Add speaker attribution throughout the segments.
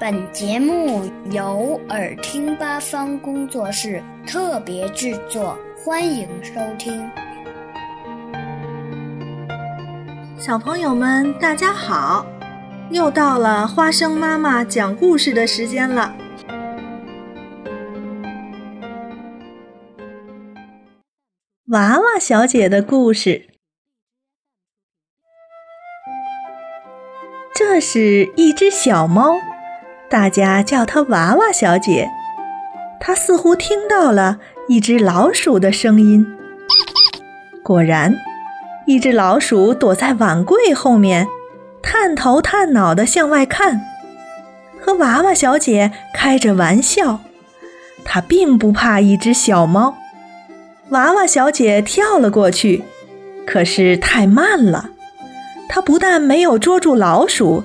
Speaker 1: 本节目由耳听八方工作室特别制作，欢迎收听。
Speaker 2: 小朋友们，大家好！又到了花生妈妈讲故事的时间了。娃娃小姐的故事。这是一只小猫。大家叫她娃娃小姐。她似乎听到了一只老鼠的声音。果然，一只老鼠躲在碗柜后面，探头探脑地向外看，和娃娃小姐开着玩笑。它并不怕一只小猫。娃娃小姐跳了过去，可是太慢了。她不但没有捉住老鼠。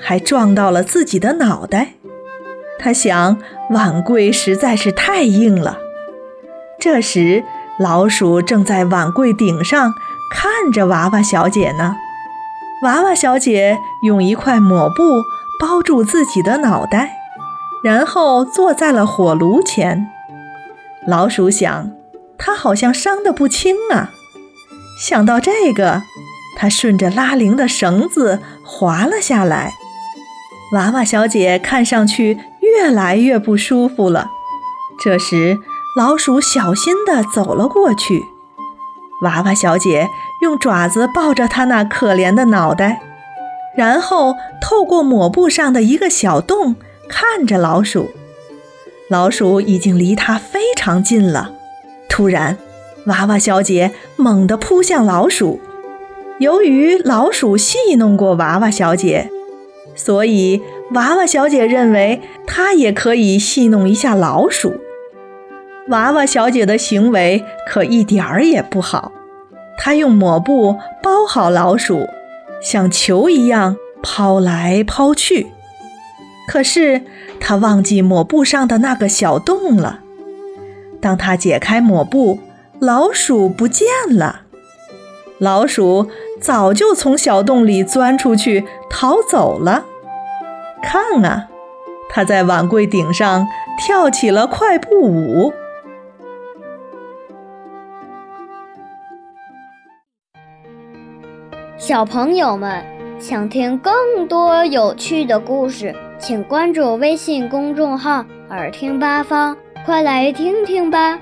Speaker 2: 还撞到了自己的脑袋，他想碗柜实在是太硬了。这时，老鼠正在碗柜顶上看着娃娃小姐呢。娃娃小姐用一块抹布包住自己的脑袋，然后坐在了火炉前。老鼠想，她好像伤得不轻啊。想到这个，它顺着拉铃的绳子滑了下来。娃娃小姐看上去越来越不舒服了。这时，老鼠小心地走了过去。娃娃小姐用爪子抱着它那可怜的脑袋，然后透过抹布上的一个小洞看着老鼠。老鼠已经离它非常近了。突然，娃娃小姐猛地扑向老鼠。由于老鼠戏弄过娃娃小姐。所以，娃娃小姐认为她也可以戏弄一下老鼠。娃娃小姐的行为可一点儿也不好，她用抹布包好老鼠，像球一样抛来抛去。可是，她忘记抹布上的那个小洞了。当她解开抹布，老鼠不见了。老鼠早就从小洞里钻出去逃走了。看啊，它在碗柜顶上跳起了快步舞。
Speaker 1: 小朋友们想听更多有趣的故事，请关注微信公众号“耳听八方”，快来听听吧。